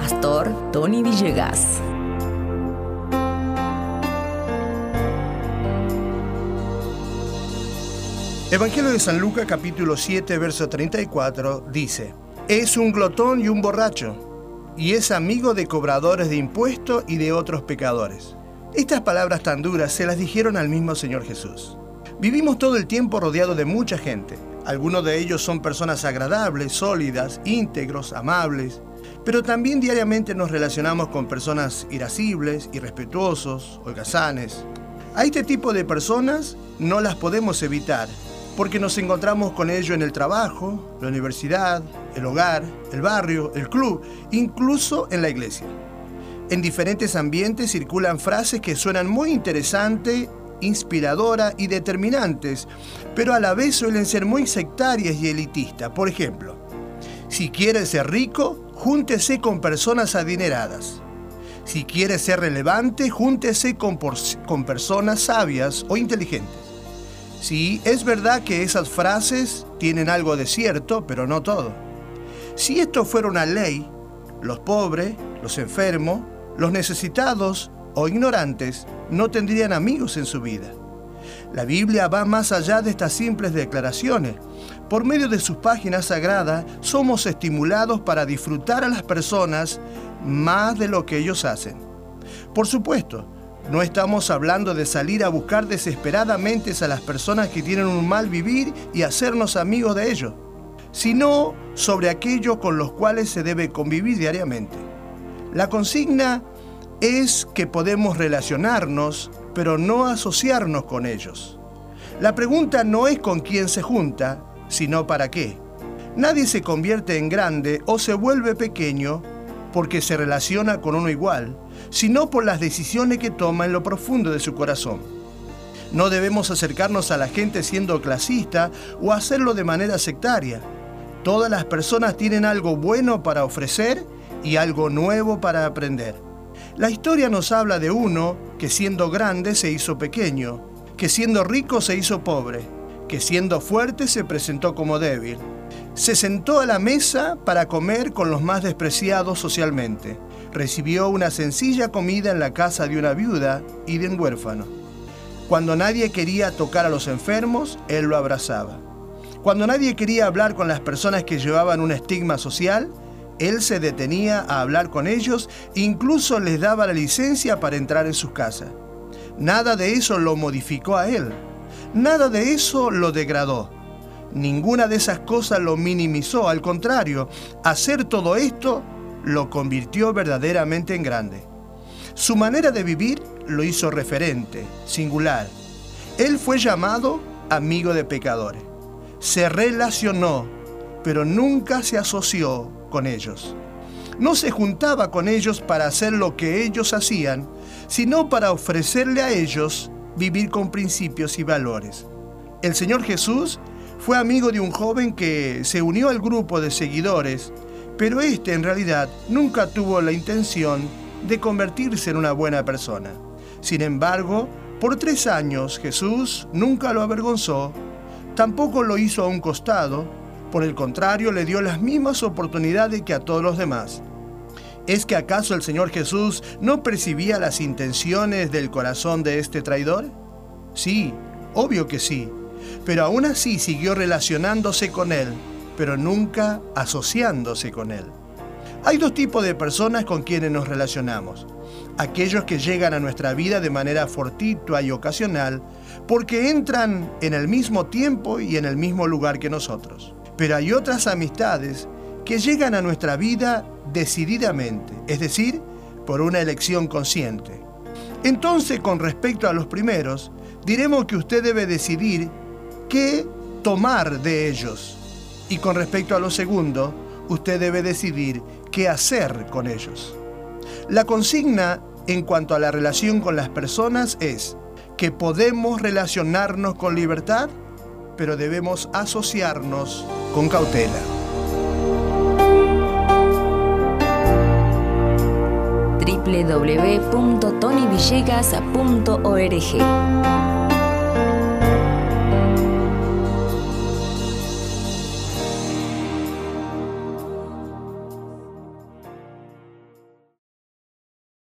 Pastor Tony Villegas. Evangelio de San Lucas capítulo 7 verso 34 dice, es un glotón y un borracho, y es amigo de cobradores de impuestos y de otros pecadores. Estas palabras tan duras se las dijeron al mismo Señor Jesús. Vivimos todo el tiempo rodeado de mucha gente. Algunos de ellos son personas agradables, sólidas, íntegros, amables, pero también diariamente nos relacionamos con personas irascibles, irrespetuosos, holgazanes. A este tipo de personas no las podemos evitar porque nos encontramos con ello en el trabajo, la universidad, el hogar, el barrio, el club, incluso en la iglesia. En diferentes ambientes circulan frases que suenan muy interesantes, inspiradoras y determinantes, pero a la vez suelen ser muy sectarias y elitistas. Por ejemplo, si quiere ser rico, júntese con personas adineradas. Si quiere ser relevante, júntese con, con personas sabias o inteligentes. Sí, es verdad que esas frases tienen algo de cierto, pero no todo. Si esto fuera una ley, los pobres, los enfermos, los necesitados o ignorantes no tendrían amigos en su vida. La Biblia va más allá de estas simples declaraciones. Por medio de sus páginas sagradas somos estimulados para disfrutar a las personas más de lo que ellos hacen. Por supuesto, no estamos hablando de salir a buscar desesperadamente a las personas que tienen un mal vivir y hacernos amigos de ellos, sino sobre aquellos con los cuales se debe convivir diariamente. La consigna es que podemos relacionarnos, pero no asociarnos con ellos. La pregunta no es con quién se junta, sino para qué. Nadie se convierte en grande o se vuelve pequeño porque se relaciona con uno igual, sino por las decisiones que toma en lo profundo de su corazón. No debemos acercarnos a la gente siendo clasista o hacerlo de manera sectaria. Todas las personas tienen algo bueno para ofrecer y algo nuevo para aprender. La historia nos habla de uno que siendo grande se hizo pequeño, que siendo rico se hizo pobre, que siendo fuerte se presentó como débil. Se sentó a la mesa para comer con los más despreciados socialmente recibió una sencilla comida en la casa de una viuda y de un huérfano. Cuando nadie quería tocar a los enfermos, él lo abrazaba. Cuando nadie quería hablar con las personas que llevaban un estigma social, él se detenía a hablar con ellos, incluso les daba la licencia para entrar en sus casas. Nada de eso lo modificó a él. Nada de eso lo degradó. Ninguna de esas cosas lo minimizó. Al contrario, hacer todo esto lo convirtió verdaderamente en grande. Su manera de vivir lo hizo referente, singular. Él fue llamado amigo de pecadores. Se relacionó, pero nunca se asoció con ellos. No se juntaba con ellos para hacer lo que ellos hacían, sino para ofrecerle a ellos vivir con principios y valores. El Señor Jesús fue amigo de un joven que se unió al grupo de seguidores pero este en realidad nunca tuvo la intención de convertirse en una buena persona. Sin embargo, por tres años Jesús nunca lo avergonzó, tampoco lo hizo a un costado, por el contrario le dio las mismas oportunidades que a todos los demás. ¿Es que acaso el Señor Jesús no percibía las intenciones del corazón de este traidor? Sí, obvio que sí, pero aún así siguió relacionándose con él pero nunca asociándose con Él. Hay dos tipos de personas con quienes nos relacionamos. Aquellos que llegan a nuestra vida de manera fortuita y ocasional porque entran en el mismo tiempo y en el mismo lugar que nosotros. Pero hay otras amistades que llegan a nuestra vida decididamente, es decir, por una elección consciente. Entonces, con respecto a los primeros, diremos que usted debe decidir qué tomar de ellos y con respecto a lo segundo, usted debe decidir qué hacer con ellos. La consigna en cuanto a la relación con las personas es que podemos relacionarnos con libertad, pero debemos asociarnos con cautela. www.tonyvillegas.org